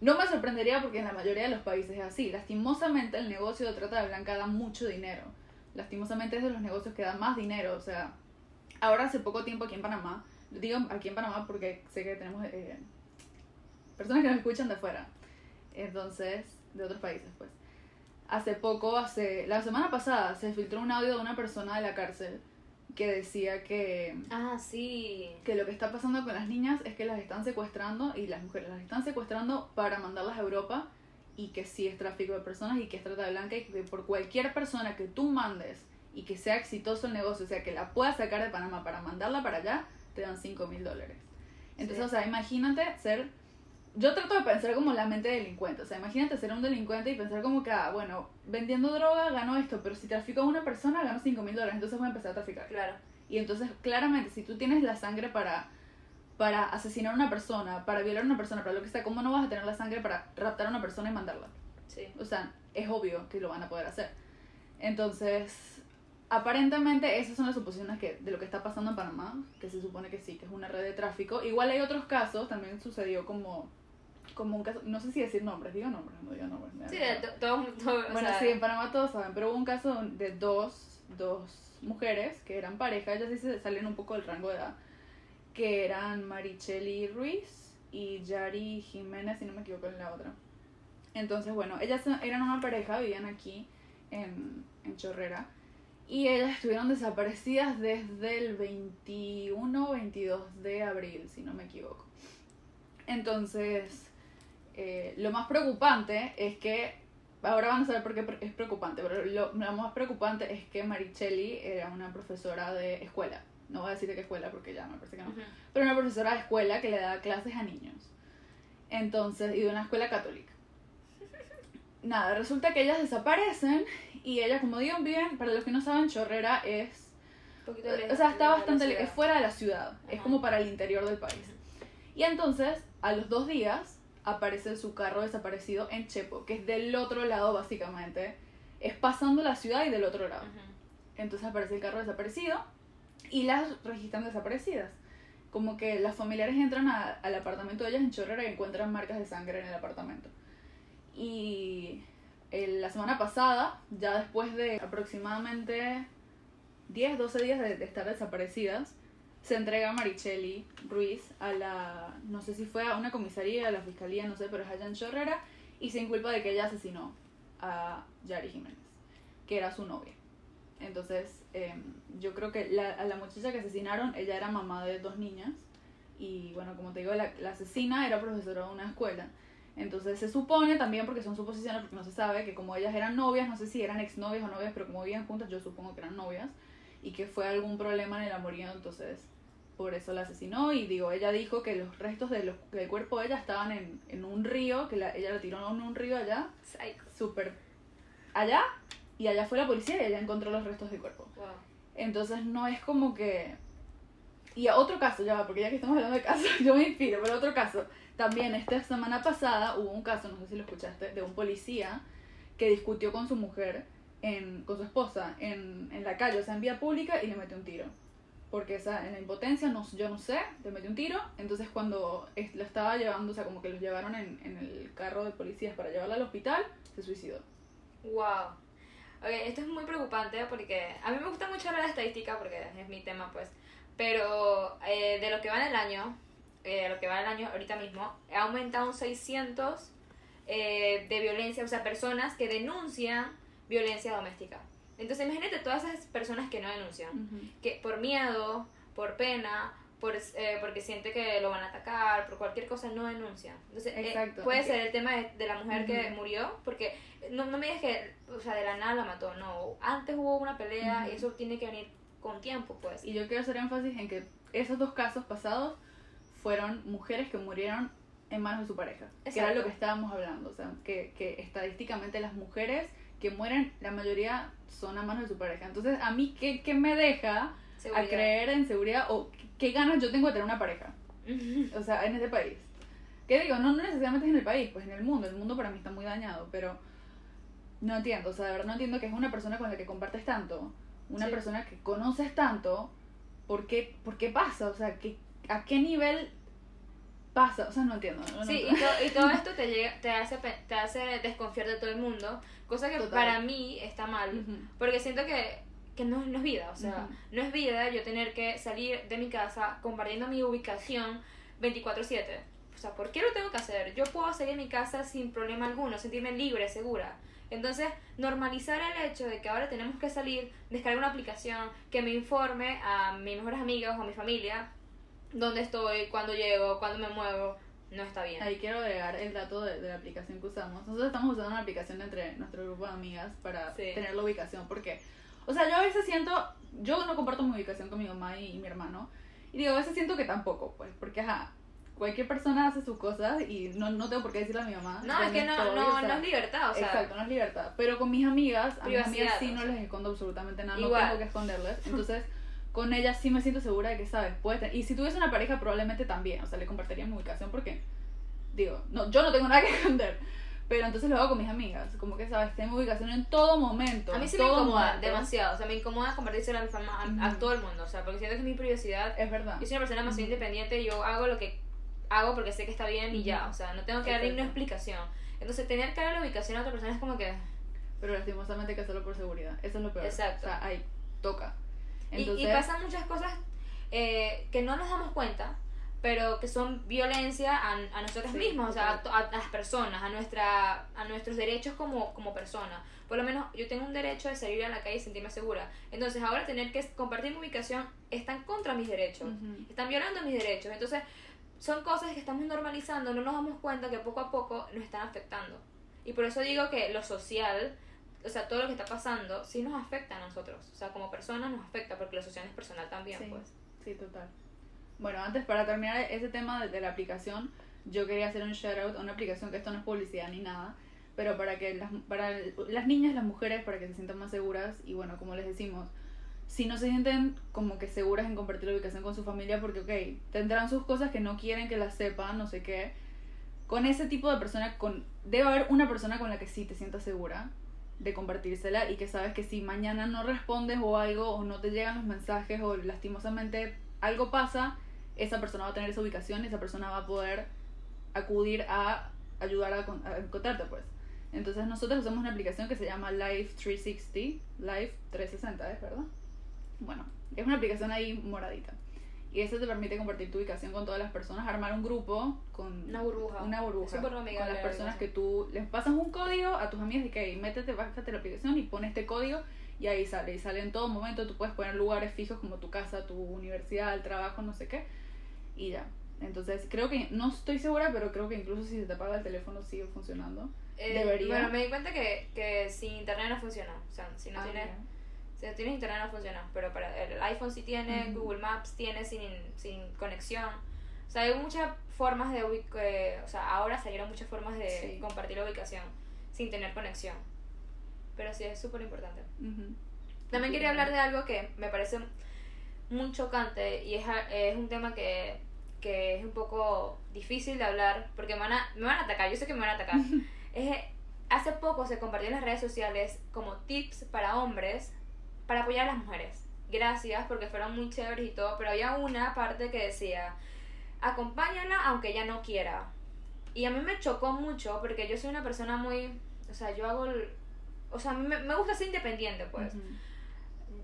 S1: No me sorprendería porque en la mayoría de los países es así. Lastimosamente el negocio de trata de blanca da mucho dinero. Lastimosamente es de los negocios que dan más dinero. O sea, ahora hace poco tiempo aquí en Panamá, digo aquí en Panamá porque sé que tenemos eh, personas que nos escuchan de afuera. Entonces, de otros países, pues. Hace poco, hace la semana pasada, se filtró un audio de una persona de la cárcel que decía que,
S2: Ah, sí.
S1: que lo que está pasando con las niñas es que las están secuestrando y las mujeres las están secuestrando para mandarlas a Europa y que sí es tráfico de personas y que es trata blanca y que por cualquier persona que tú mandes y que sea exitoso el negocio, o sea, que la puedas sacar de Panamá para mandarla para allá, te dan 5 mil dólares. Entonces,
S2: Sí.
S1: o sea, imagínate ser... Yo trato de pensar como la mente de delincuente, o sea, imagínate ser un delincuente y pensar como que, ah, bueno, vendiendo droga gano esto, pero si trafico a una persona gano 5 mil dólares, entonces voy a empezar a traficar.
S2: Claro.
S1: Y entonces, claramente, si tú tienes la sangre para, para asesinar a una persona, para violar a una persona, para lo que sea, ¿cómo no vas a tener la sangre para raptar a una persona y mandarla?
S2: Sí.
S1: O sea, es obvio que lo van a poder hacer. Entonces, aparentemente esas son las suposiciones que, de lo que está pasando en Panamá, que se supone que sí, que es una red de tráfico. Igual hay otros casos, también sucedió como, como un caso, no sé si decir nombres, digo nombres, no digo nombres. da
S2: Sí, todo, todo, o
S1: Bueno,
S2: sea,
S1: sí, en Panamá todos saben, pero hubo un caso de dos, dos mujeres que eran pareja, ellas sí se salen un poco del rango de edad, que eran Maricheli Ruiz y Yari Jiménez, si no me equivoco en la otra. Entonces, bueno, ellas eran una pareja, vivían aquí en, en Chorrera, y ellas estuvieron desaparecidas desde el 21 o 22 de abril, si no me equivoco. Entonces, eh, lo más preocupante es que, ahora van a saber por qué es preocupante, pero lo, lo más preocupante es que Marichelli era una profesora de escuela. No voy a decir de qué escuela porque ya me parece que no.
S2: ujú.
S1: Pero una profesora de escuela que le da clases a niños. Entonces, y de una escuela católica. Nada, resulta que ellas desaparecen y ella, como digo bien, para los que no saben, Chorrera es o sea, está bastante es fuera de la ciudad, es
S2: Ajá.
S1: como para el interior del país. Y entonces, a los dos días, aparece su carro desaparecido en Chepo, que es del otro lado básicamente, es pasando la ciudad y del otro lado. Entonces aparece el carro desaparecido y las registran desaparecidas. Como que las familiares entran a- al apartamento de ellas en Chorrera y encuentran marcas de sangre en el apartamento. Y el- la semana pasada, ya después de aproximadamente 10, 12 días de, de estar desaparecidas, se entrega a Marichelli Ruiz a la, no sé si fue a una comisaría, a la fiscalía, no sé, pero es allá en Chorrera, y se inculpa de que ella asesinó a Yari Jiménez, que era su novia. Entonces, em, yo creo que la, a la muchacha que asesinaron, ella era mamá de dos niñas. Y bueno, como te digo, la, la asesina era profesora de una escuela. Entonces se supone también, porque son suposiciones, porque no se sabe, que como ellas eran novias, no sé si eran exnovias o novias, pero como vivían juntas, yo supongo que eran novias. Y que fue algún problema en el amorío, entonces por eso la asesinó. Y digo, ella dijo que los restos de los, del cuerpo de ella estaban en, en un río, que la- ella la tiró en un río allá, súper allá. Y allá fue la policía y ella encontró los restos del cuerpo.
S2: Wow.
S1: Entonces no es como que... Y a otro caso, ya va, porque ya que estamos hablando de casos, yo me inspiro, pero otro caso. También esta semana pasada hubo un caso, no sé si lo escuchaste, de un policía que discutió con su mujer, en, con su esposa, en, en la calle, o sea, en vía pública, y le metió un tiro. Porque esa, en la impotencia, no, yo no sé, le metió un tiro. Entonces cuando es- lo estaba llevando, o sea, como que los llevaron en, en el carro de policías para llevarla al hospital, se suicidó.
S2: Wow. Ok, esto es muy preocupante porque a mí me gusta mucho hablar de estadística porque es mi tema, pues. Pero eh, de lo que va en el año, eh, lo que va en el año ahorita mismo, ha aumentado un 600 eh, de violencia, o sea, personas que denuncian violencia doméstica. Entonces, imagínate todas esas personas que no denuncian, que por miedo, por pena, por, eh, porque siente que lo van a atacar, por cualquier cosa no denuncian. Entonces, eh,
S1: Exacto.
S2: puede
S1: Es
S2: ser el tema de, de la mujer que
S1: Ujú.
S2: murió, porque no, no me digas que, o sea, de la nada la mató, no. Antes hubo una pelea y
S1: Ujú.
S2: eso tiene que venir con tiempo, pues.
S1: Y yo quiero hacer énfasis en que esos dos casos pasados fueron mujeres que murieron en manos de su pareja. Que era
S2: Exacto.
S1: lo que estábamos hablando. O sea, que, que estadísticamente las mujeres que mueren, la mayoría son a manos de su pareja. Entonces, a mí, ¿qué, qué me deja
S2: Seguridad.
S1: a creer en seguridad o qué ganas yo tengo de tener una pareja? O sea, en este país. ¿Qué digo? No, no necesariamente es en el país, pues en el mundo. El mundo para mí está muy dañado, pero no entiendo. O sea, de verdad no entiendo que es una persona con la que compartes tanto, una
S2: Sí.
S1: persona que conoces tanto, ¿por qué, por qué pasa? O sea, ¿qué, ¿a qué nivel pasa? O sea, no entiendo. no-
S2: Sí, y, to- y todo esto te, llega, te, hace, te hace desconfiar de todo el mundo, cosa que
S1: Total.
S2: para mí está mal,
S1: Ujú.
S2: porque siento que, que no, no es vida, o sea,
S1: Ujú.
S2: no es vida yo tener que salir de mi casa compartiendo mi ubicación 24/7. O sea, ¿por qué lo tengo que hacer? Yo puedo salir de mi casa sin problema alguno, sentirme libre, segura. Entonces, normalizar el hecho de que ahora tenemos que salir, descargar una aplicación que me informe a mis mejores amigas o a mi familia dónde estoy, cuándo llego, cuándo me muevo, no está bien.
S1: Ahí quiero agregar el dato de, de la aplicación que usamos. Nosotros estamos usando una aplicación entre nuestro grupo de amigas para
S2: Sí.
S1: tener la ubicación. Porque, o sea, yo a veces siento, yo no comparto mi ubicación con mi mamá y, y mi hermano. Y digo, a veces siento que tampoco, pues, porque, ajá, cualquier persona hace sus cosas y no, no tengo por qué decirle a mi mamá.
S2: No, es que no,
S1: Estoy,
S2: no,
S1: o sea,
S2: no es libertad, o sea,
S1: Exacto, no es libertad. Pero con mis amigas, a mis amigas sí no les escondo absolutamente nada,
S2: Igual.
S1: no tengo que esconderles. Entonces, con ella sí me siento segura de que, ¿sabes? Puede tener- Y si tuviese una pareja, probablemente también. O sea, le compartiría mi ubicación porque, digo, no, yo no tengo nada que esconder. Pero entonces lo hago con mis amigas. Como que, ¿sabes? Tengo ubicación en todo momento.
S2: A mí sí me incomoda
S1: momento.
S2: demasiado. O sea, me incomoda compartírselo a mi fama, a, a todo el mundo. O sea, porque siento que es mi privacidad.
S1: Es verdad.
S2: Yo soy una persona demasiado
S1: Ujú.
S2: independiente y yo hago lo que hago porque sé que está bien y ya. O sea, no tengo que darle una explicación. Entonces, tener que darle la ubicación a otra persona es como que.
S1: Pero lastimosamente que hacerlo por seguridad. Eso es lo peor.
S2: Exacto.
S1: O sea, ahí toca.
S2: Y-
S1: Entonces,
S2: y, pasan muchas cosas eh, que no nos damos cuenta, pero que son violencia a, a nosotros
S1: Sí,
S2: mismos, o sea, a, a las personas, a, nuestra, a nuestros derechos como, como personas. Por lo menos yo tengo un derecho de salir a la calle y sentirme segura. Entonces ahora tener que compartir mi ubicación están contra mis derechos,
S1: Ujú.
S2: están violando mis derechos. Entonces son cosas que estamos normalizando, no nos damos cuenta que poco a poco nos están afectando. Y por eso digo que lo social, o sea, todo lo que está pasando, sí nos afecta a nosotros. O sea, como personas nos afecta, porque lo social es personal también,
S1: Sí.
S2: pues.
S1: Sí, total. Bueno, antes para terminar ese tema de, de la aplicación, yo quería hacer un shout out a una aplicación que esto no es publicidad ni nada, pero para que las, para las niñas, las mujeres, para que se sientan más seguras y bueno, como les decimos, si no se sienten como que seguras en compartir la ubicación con su familia, porque ok, tendrán sus cosas que no quieren que las sepan, no sé qué, con ese tipo de persona, con debe haber una persona con la que sí te sientas segura de compartírsela y que sabes que si mañana no respondes o algo o no te llegan los mensajes o lastimosamente algo pasa, esa persona va a tener esa ubicación, esa persona va a poder acudir a ayudar a, con- a encontrarte pues. Entonces nosotros usamos una aplicación que se llama Life 360, Life 360, ¿es verdad? Bueno, es una aplicación ahí moradita. Y eso te permite compartir tu ubicación con todas las personas, armar un grupo con
S2: Una burbuja.
S1: una burbuja con las
S2: la
S1: personas que tú les pasas un código a tus amigas y que hey, métete, bájate la aplicación y pon este código y ahí sale. Y sale en todo momento, tú puedes poner lugares fijos como tu casa, tu universidad, el trabajo, no sé qué. Y ya. Entonces, creo que, no estoy segura, pero creo que incluso si se te apaga el teléfono sigue funcionando.
S2: Eh,
S1: Debería.
S2: Bueno, me di cuenta que, que sin internet no funciona. O sea, si no,
S1: Ah,
S2: tienes. Si no tienes internet no funciona. Pero para el iPhone sí tiene. Google Maps tiene sin, sin conexión. O sea, hay muchas formas de eh, O sea, ahora salieron muchas formas de
S1: Sí.
S2: compartir la ubicación sin tener conexión. Pero sí, es súper importante.
S1: Ujú.
S2: También quería hablar de algo que me parece muy chocante y es, es un tema que, que es un poco difícil de hablar porque me van, a, me van a atacar, yo sé que me van a atacar. es, hace poco se compartió en las redes sociales como tips para hombres para apoyar a las mujeres. Gracias porque fueron muy chéveres y todo, pero había una parte que decía, acompáñala aunque ella no quiera. Y a mí me chocó mucho porque yo soy una persona muy, o sea, yo hago, el- o sea, me, me gusta ser independiente pues
S1: Ujú.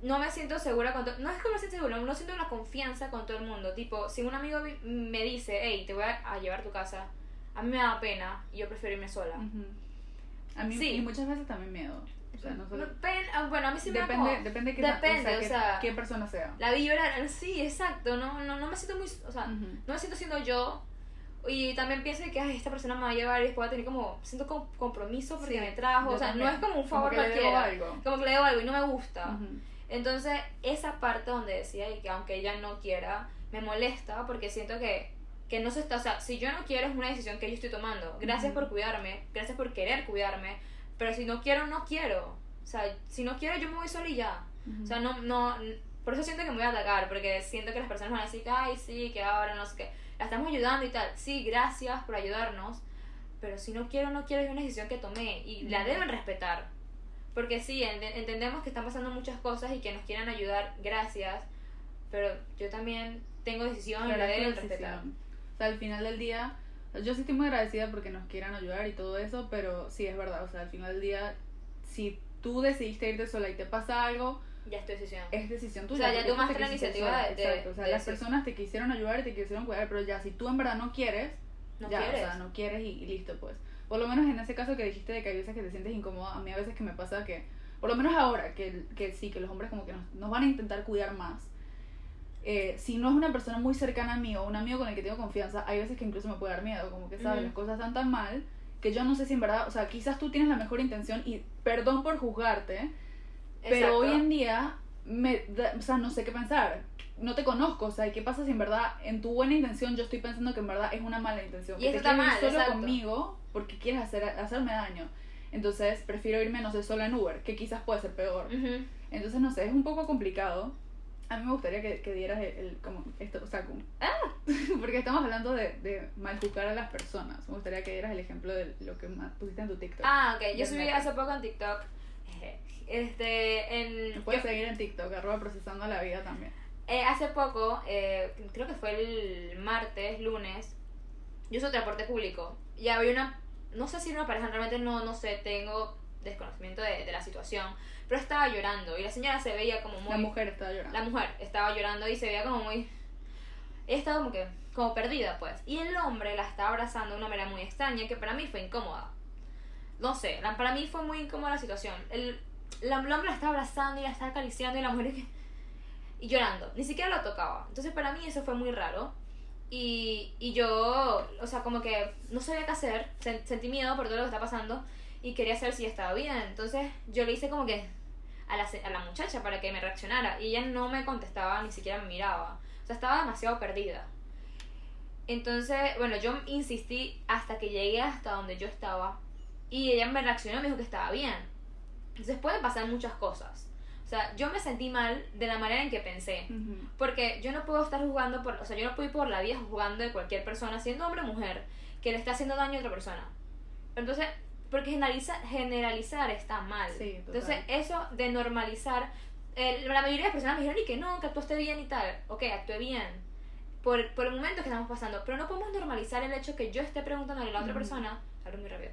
S2: no me siento segura con todo. No es que me siento segura, no siento la confianza con todo el mundo. Tipo, si un amigo me dice, hey, te voy a, a llevar a tu casa, a mí me da pena y yo prefiero irme sola.
S1: Ujú. A mí
S2: Sí.
S1: y muchas veces también miedo. O sea, no
S2: ah, bueno, a mí sí me
S1: Depende,
S2: como
S1: depende, qué,
S2: Depende,
S1: o sea, qué-
S2: sea,
S1: qué persona sea.
S2: la vibra, sí, exacto, no, no, no me siento muy, o sea, no me siento siendo yo. Y también pienso que ay, esta persona me va a llevar y después va a tener como, siento como compromiso porque
S1: Sí,
S2: me trajo, o sea,
S1: también.
S2: no es como un
S1: Como
S2: favor
S1: que le debo algo.
S2: Como que le debo algo y no me gusta. Entonces, esa parte donde decía y que aunque ella no quiera, me molesta porque siento que, que no se está, o sea, si yo no quiero es una decisión que yo estoy tomando. Gracias por cuidarme, gracias por querer cuidarme, pero si no quiero, no quiero. O sea, si no quiero, yo me voy sola y ya.
S1: Ujú.
S2: O sea, no, no, por eso siento que me voy a atacar, porque siento que las personas van a decir ay, sí, que ahora no sé qué, la estamos ayudando y tal. Sí, gracias por ayudarnos, pero si no quiero, no quiero, es una decisión que tomé y la
S1: Ujú.
S2: deben respetar. Porque sí, ent- entendemos que están pasando muchas cosas y que nos quieran ayudar, gracias, pero yo también tengo decisión y la deben respetar.
S1: O sea, al final del día, yo sí estoy muy agradecida porque nos quieran ayudar y todo eso, pero sí es verdad, o sea, al final del día, si tú decidiste irte sola y te pasa algo,
S2: Ya es tu decisión.
S1: es decisión
S2: O
S1: tuya.
S2: sea, ya tomaste
S1: te
S2: la iniciativa
S1: sola,
S2: de-
S1: Exacto, o sea,
S2: de
S1: las
S2: decir.
S1: personas te quisieron ayudar y te quisieron cuidar, pero ya, si tú en verdad no quieres,
S2: No
S1: ya,
S2: quieres.
S1: o sea, no quieres y, y listo, pues. Por lo menos en ese caso que dijiste de que hay veces que te sientes incómoda, a mí a veces que me pasa que, por lo menos ahora, que, que sí, que los hombres como que nos, nos van a intentar cuidar más. Eh, si no es una persona muy cercana a mí o un amigo con el que tengo confianza, hay veces que incluso me puede dar miedo, como que sabes,
S2: Ujú.
S1: las cosas están tan mal que yo no sé si en verdad, o sea, quizás tú tienes la mejor intención y perdón por juzgarte, pero
S2: Exacto.
S1: hoy en día, me, da- o sea, no sé qué pensar. No te conozco, o sea, ¿y qué pasa si en verdad en tu buena intención yo estoy pensando que en verdad es una mala intención?
S2: Y
S1: que te
S2: está
S1: quieres ir
S2: mal,
S1: solo
S2: exacto.
S1: conmigo porque quieres hacer, hacerme daño. Entonces prefiero irme, no sé, sola en Uber, que quizás puede ser peor.
S2: Ujú.
S1: Entonces, no sé, es un poco complicado. A mí me gustaría que, que dieras el, el- como esto, o sea, como, ¡ah! porque estamos hablando de, de mal juzgar a las personas. Me gustaría que dieras el ejemplo de lo que más pusiste en tu TikTok.
S2: Ah, ok. Yo subí hace poco en TikTok. eh, Este, en.
S1: Puedes
S2: yo-
S1: seguir en TikTok, arroba procesando la vida también.
S2: Eh, hace poco, eh, creo que fue el martes, lunes, yo uso transporte público y había una, no sé si era una pareja, realmente no, no sé, tengo desconocimiento de, de la situación, pero estaba llorando y la señora se veía como muy...
S1: La mujer estaba llorando.
S2: La mujer estaba llorando y se veía como muy... Ella estaba como que, como perdida pues. Y el hombre la estaba abrazando de una manera muy extraña que para mí fue incómoda. No sé, la- para mí fue muy incómoda la situación. El, la- el hombre la estaba abrazando y la estaba acariciando y la mujer. Y llorando, ni siquiera lo tocaba. Entonces para mí eso fue muy raro. Y, y yo, o sea, como que no sabía qué hacer, sen- sentí miedo por todo lo que está pasando y quería saber si ella estaba bien. Entonces yo le hice como que a la, a la muchacha para que me reaccionara y ella no me contestaba, ni siquiera me miraba. O sea, estaba demasiado perdida. Entonces, bueno, yo insistí hasta que llegué hasta donde yo estaba y ella me reaccionó y me dijo que estaba bien. Entonces pueden pasar muchas cosas. O sea, yo me sentí mal de la manera en que pensé.
S1: Ujú.
S2: Porque yo no puedo estar jugando por, o sea, yo no puedo ir por la vida jugando de cualquier persona, siendo hombre o mujer, que le está haciendo daño a otra persona. Entonces, porque generaliza, generalizar está mal.
S1: Sí.
S2: Entonces, eso de normalizar, el- la mayoría de las personas me dijeron y que no, que actuaste bien y tal. Ok, actué bien. Por, por el momento que estamos pasando. Pero no podemos normalizar el hecho que yo esté preguntándole a la otra
S1: Ujú.
S2: persona, hablo muy rápido,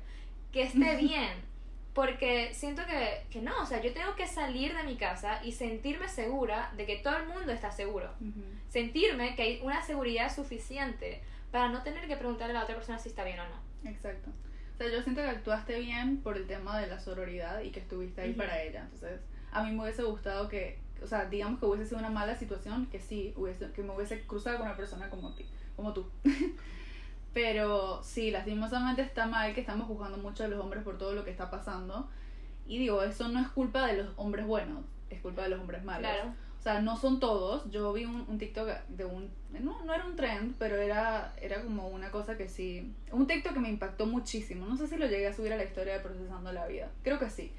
S2: que esté bien. Porque siento que, que no, o sea, yo tengo que salir de mi casa y sentirme segura de que todo el mundo está seguro
S1: Ujú.
S2: sentirme que hay una seguridad suficiente para no tener que preguntarle a la otra persona si está bien o no.
S1: Exacto. O sea, yo siento que actuaste bien por el tema de la sororidad y que estuviste ahí
S2: Ujú.
S1: para ella. Entonces, a mí me hubiese gustado que, o sea, digamos que hubiese sido una mala situación, que sí, hubiese, que me hubiese cruzado con una persona como, ti, como tú. Pero sí, lastimosamente está mal que estamos juzgando mucho a los hombres por todo lo que está pasando. Y digo, eso no es culpa de los hombres buenos, es culpa de los hombres malos.
S2: Claro.
S1: O sea, no son todos. Yo vi un, un TikTok de un... No, no era un trend, pero era, era como una cosa que sí... Un TikTok que me impactó muchísimo. No sé si lo llegué a subir a la historia de Procesando la Vida. Creo que sí.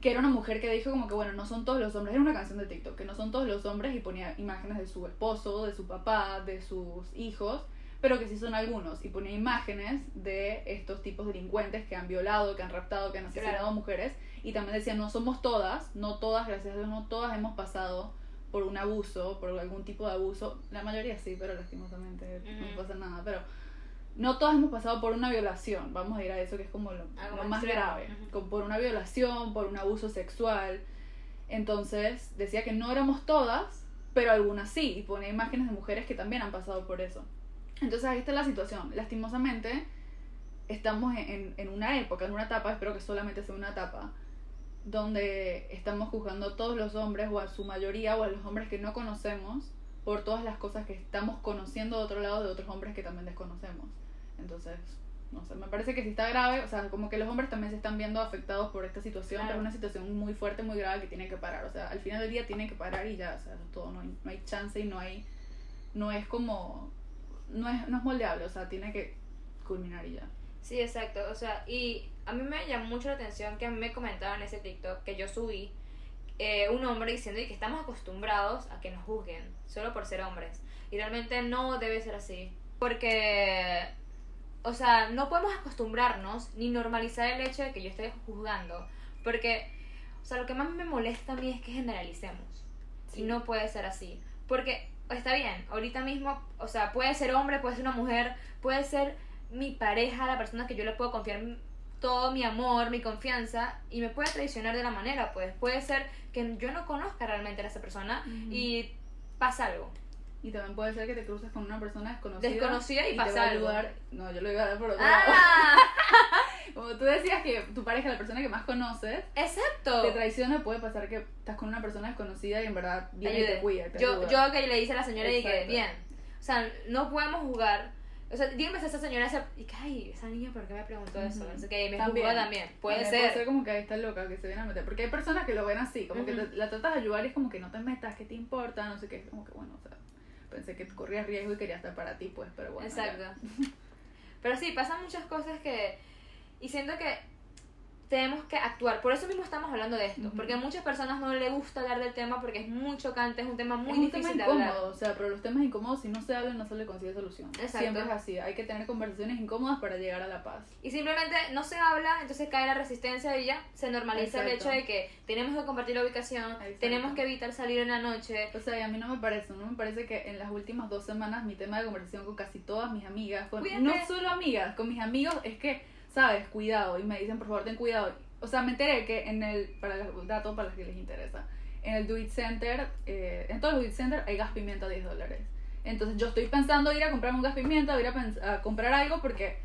S1: Que era una mujer que dijo como que, bueno, no son todos los hombres. Era una canción de TikTok, que no son todos los hombres y ponía imágenes de su esposo, de su papá, de sus hijos. Pero que sí son algunos. Y ponía imágenes de estos tipos delincuentes que han violado, que han raptado, que han asesinado
S2: Claro.
S1: mujeres. Y también decía, no somos todas, no todas, gracias a Dios, no todas hemos pasado por un abuso, por algún tipo de abuso. La mayoría sí, pero lastimosamente no pasa nada. Pero no todas hemos pasado por una violación. Vamos a ir a eso que es como lo, lo
S2: más extremo.
S1: grave. Con- por una violación, por un abuso sexual. Entonces decía que no éramos todas, pero algunas sí. Y ponía imágenes de mujeres que también han pasado por eso. Entonces ahí está la situación. Lastimosamente estamos en, en- en una época, en una etapa, espero que solamente sea una etapa, donde estamos juzgando a todos los hombres o a su mayoría o a los hombres que no conocemos por todas las cosas que estamos conociendo de otro lado de otros hombres que también desconocemos. Entonces, no sé, me parece que sí está grave, o sea, como que los hombres también se están viendo afectados por esta situación,
S2: Claro.
S1: pero es una situación muy fuerte, muy grave que tiene que parar, o sea, al final del día tiene que parar y ya, o sea, eso es todo, no hay, no hay chance y no hay, no es como, no es, no es moldeable, o sea, tiene que culminar y ya.
S2: Sí, exacto. O sea, y a mí me llamó mucho la atención que a mí me comentaban en ese TikTok que yo subí eh, un hombre diciendo que estamos acostumbrados a que nos juzguen solo por ser hombres. Y realmente no debe ser así. Porque, o sea, no podemos acostumbrarnos ni normalizar el hecho de que yo esté juzgando. Porque, o sea, lo que más me molesta a mí es que generalicemos.
S1: Sí.
S2: Y no puede ser así. Porque está bien, ahorita mismo, o sea, puede ser hombre, puede ser una mujer, puede ser mi pareja, la persona que yo le puedo confiar todo mi amor, mi confianza, y me puede traicionar de la manera, pues. Puede ser que yo no conozca realmente a esa persona y pasa algo.
S1: Y también puede ser que te cruces con una persona desconocida.
S2: Desconocida y
S1: te
S2: pasa
S1: va a
S2: algo.
S1: ayudar. No, yo lo iba a dar por otro lado.
S2: ¡Ah!
S1: Como tú decías que tu pareja, la persona que más conoces,
S2: Exacto.
S1: te traiciona, puede pasar que estás con una persona desconocida y en verdad viene y te cuida. te
S2: yo,
S1: ayuda.
S2: yo que le dice a la señora y
S1: Exacto.
S2: bien, o sea, no podemos jugar. O sea, dígame si esa señora se, y que, ay, esa niña, ¿por qué me preguntó eso? No sé qué, y me
S1: También.
S2: también. Puede
S1: También
S2: ser.
S1: Puede ser como que ahí está loca, que se viene a meter. Porque hay personas que lo ven así, como que
S2: Ujú.
S1: te- la tratas de ayudar y es como que no te metas, que te importa, no sé qué. Es como que bueno, o sea, pensé que corrías riesgo y quería estar para ti, pues, pero bueno. ya.
S2: Exacto. Pero sí, pasan muchas cosas que... Y siento que tenemos que actuar. Por eso mismo estamos hablando de esto. Porque a muchas personas no les gusta hablar del tema porque es muy chocante, es un tema muy
S1: es un
S2: difícil
S1: tema
S2: de hablar.
S1: incómodo, o sea, pero los temas incómodos si no se hablan no se le consigue solución.
S2: Exacto.
S1: Siempre es así, hay que tener conversaciones incómodas para llegar a la paz.
S2: Y simplemente no se habla, entonces cae la resistencia y ya se normaliza el
S1: Exacto.
S2: hecho de que tenemos que compartir la ubicación,
S1: Exacto.
S2: tenemos que evitar salir en la noche.
S1: O sea, y a mí no me parece, no me parece que en las últimas dos semanas mi tema de conversación con casi todas mis amigas, con,
S2: Cuídate.
S1: no solo amigas, con mis amigos, es que, sabes, cuidado, y me dicen, por favor, ten cuidado. O sea, me enteré que en el, para los datos para los que les interesa, en el Do It Center, eh, en todos los Do It Center hay gas pimienta a 10 dólares. Entonces yo estoy pensando ir a comprar un gas pimienta, o ir a, a comprar algo porque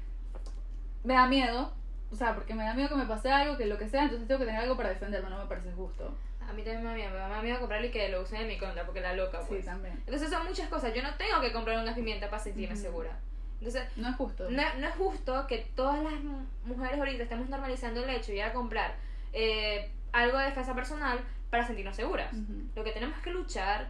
S1: me da miedo, o sea, porque me da miedo que me pase algo, que lo que sea, entonces tengo que tener algo para defenderme, no me parece justo.
S2: A mí también me da miedo, me da miedo comprarlo y que lo usen en mi contra, porque la loca, pues.
S1: Sí, también.
S2: Entonces son muchas cosas. Yo no tengo que comprar un gas pimienta para sentirme
S1: Ujú.
S2: segura. Entonces,
S1: No es justo.
S2: no, no es justo que todas las mu- mujeres ahorita estemos normalizando el hecho de ir a comprar eh, algo de defensa personal para sentirnos seguras.
S1: Ujú.
S2: Lo que tenemos que luchar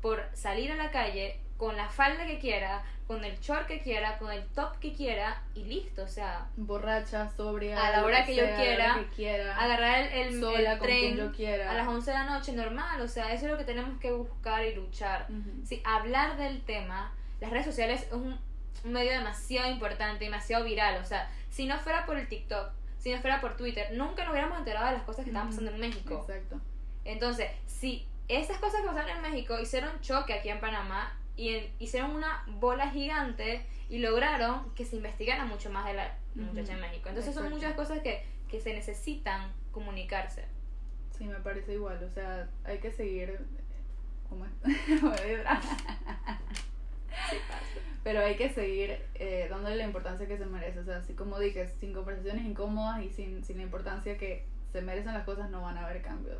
S2: por salir a la calle con la falda que quiera, con el short que quiera, con el top que quiera y listo. O sea,
S1: borracha, sobria,
S2: A la hora que yo
S1: sea, la
S2: quiera,
S1: que quiera,
S2: agarrar el, el,
S1: sola
S2: el tren
S1: yo quiera.
S2: a las 11 de la noche normal. O sea, eso es lo que tenemos que buscar y luchar.
S1: Ujú.
S2: Sí, hablar del tema, las redes sociales es un, un medio demasiado importante, demasiado viral. O sea, si no fuera por el TikTok, si no fuera por Twitter, nunca nos hubiéramos enterado de las cosas que estaban pasando en México.
S1: Exacto.
S2: Entonces, si esas cosas que pasaron en México hicieron choque aquí en Panamá y en- hicieron una bola gigante y lograron que se investigara mucho más de la muchacha en México. Entonces son
S1: Exacto.
S2: muchas cosas que, que se necesitan comunicarse.
S1: Sí, me parece igual. O sea, hay que seguir. ¿Cómo es? Pero hay que seguir eh, dándole la importancia que se merece. O sea, así como dije, sin conversaciones incómodas y sin, sin la importancia que se merecen las cosas, no van a haber cambios.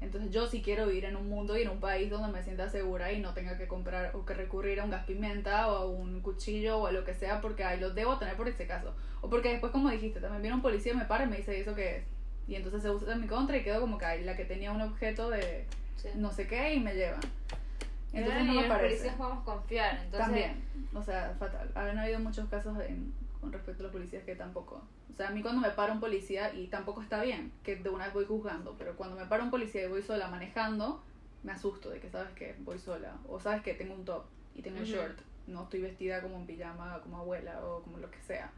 S1: Entonces, yo sí quiero vivir en un mundo y en un país donde me sienta segura y no tenga que comprar o que recurrir a un gas pimienta o a un cuchillo o a lo que sea porque ahí lo debo tener por ese caso. O porque después, como dijiste, también viene un policía y me para y me dice, ¿y eso qué es? Y entonces se usa en mi contra y quedo como que ay, la que tenía un objeto de
S2: Sí.
S1: no sé qué y me llevan. Entonces no me parece.
S2: policías podemos confiar. Entonces,
S1: También, o sea, fatal. Han habido muchos casos en- con respecto a los policías que tampoco. O sea, a mí cuando me para un policía y tampoco está bien, que de una vez voy juzgando, pero cuando me para un policía y voy sola manejando, me asusto de que sabes que voy sola. O sabes que tengo un top y tengo un
S2: Ujú.
S1: short. No estoy vestida como en pijama, como abuela o como lo que sea.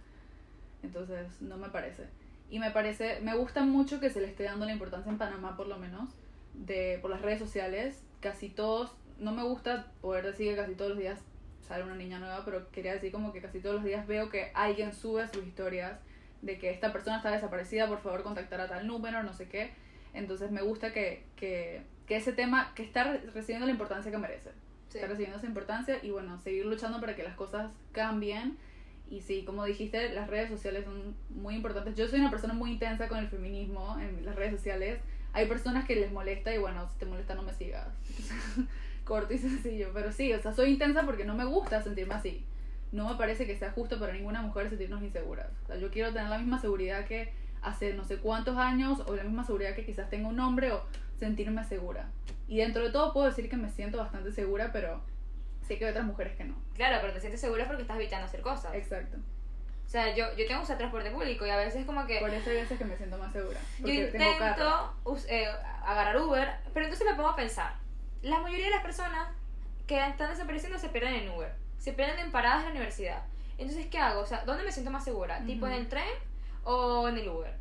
S1: Entonces, no me parece. Y me parece, me gusta mucho que se le esté dando la importancia en Panamá, por lo menos, de por las redes sociales. Casi todos, no me gusta poder decir que casi todos los días sale una niña nueva, pero quería decir como que casi todos los días veo que alguien sube sus historias de que esta persona está desaparecida, por favor contactar a tal número, no sé qué. Entonces me gusta que, que, que ese tema, que está re- recibiendo la importancia que merece.
S2: sí.
S1: Está recibiendo esa importancia y bueno, seguir luchando para que las cosas cambien. Y sí, como dijiste, las redes sociales son muy importantes. Yo soy una persona muy intensa con el feminismo en las redes sociales. Hay personas que les molesta y bueno, si te molesta no me sigas. Corto y sencillo. Pero sí, o sea, soy intensa porque no me gusta sentirme así. No me parece que sea justo para ninguna mujer sentirnos inseguras. O sea, yo quiero tener la misma seguridad que hace no sé cuántos años o la misma seguridad que quizás tenga un hombre o sentirme segura. Y dentro de todo puedo decir que me siento bastante segura, pero sé que hay otras mujeres que no.
S2: Claro, pero te sientes segura porque estás evitando hacer cosas.
S1: Exacto.
S2: O sea, yo, yo tengo que usar transporte público y a veces como que
S1: Por eso hay veces que me siento más segura.
S2: yo
S1: tengo
S2: intento us- eh, agarrar Uber, pero entonces me pongo a pensar. La mayoría de las personas que están desapareciendo se pierden en Uber, se pierden en paradas de la universidad. Entonces, ¿qué hago? O sea, ¿dónde me siento más segura? ¿Tipo en el tren o en el Uber?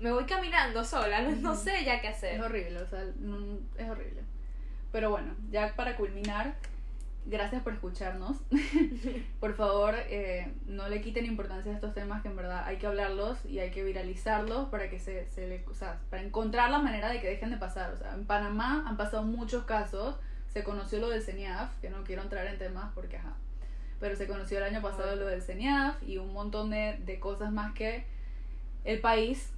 S2: Me voy caminando sola, no, no sé ya qué
S1: Es
S2: hacer.
S1: horrible, o sea, no- es horrible. Pero bueno, ya para culminar, gracias por escucharnos. por favor, eh, no le quiten importancia a estos temas que en verdad hay que hablarlos y hay que viralizarlos para que se, se le, o sea, para encontrar la manera de que dejen de pasar. O sea, en Panamá han pasado muchos casos. Se conoció lo del CENIAF, que no quiero entrar en temas porque ajá. Pero se conoció el año pasado lo del CENIAF y un montón de, de cosas más que el país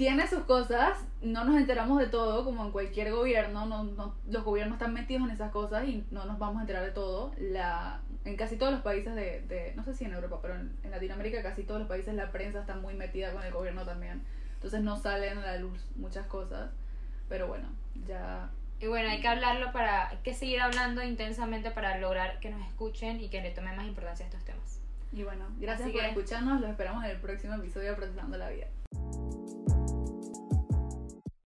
S1: tiene sus cosas, no nos enteramos de todo, como en cualquier gobierno, no, no- los gobiernos están metidos en esas cosas y no nos vamos a enterar de todo. La, en casi todos los países de, de- no sé si en Europa, pero en, en Latinoamérica casi todos los países la prensa está muy metida con el gobierno también. Entonces no salen a la luz muchas cosas, pero bueno, ya...
S2: Y bueno, hay que hablarlo para, hay que seguir hablando intensamente para lograr que nos escuchen y que le tomen más importancia a estos temas.
S1: Y bueno, gracias
S2: Así
S1: por
S2: que-
S1: escucharnos, los esperamos en el próximo episodio de Procesando la Vida.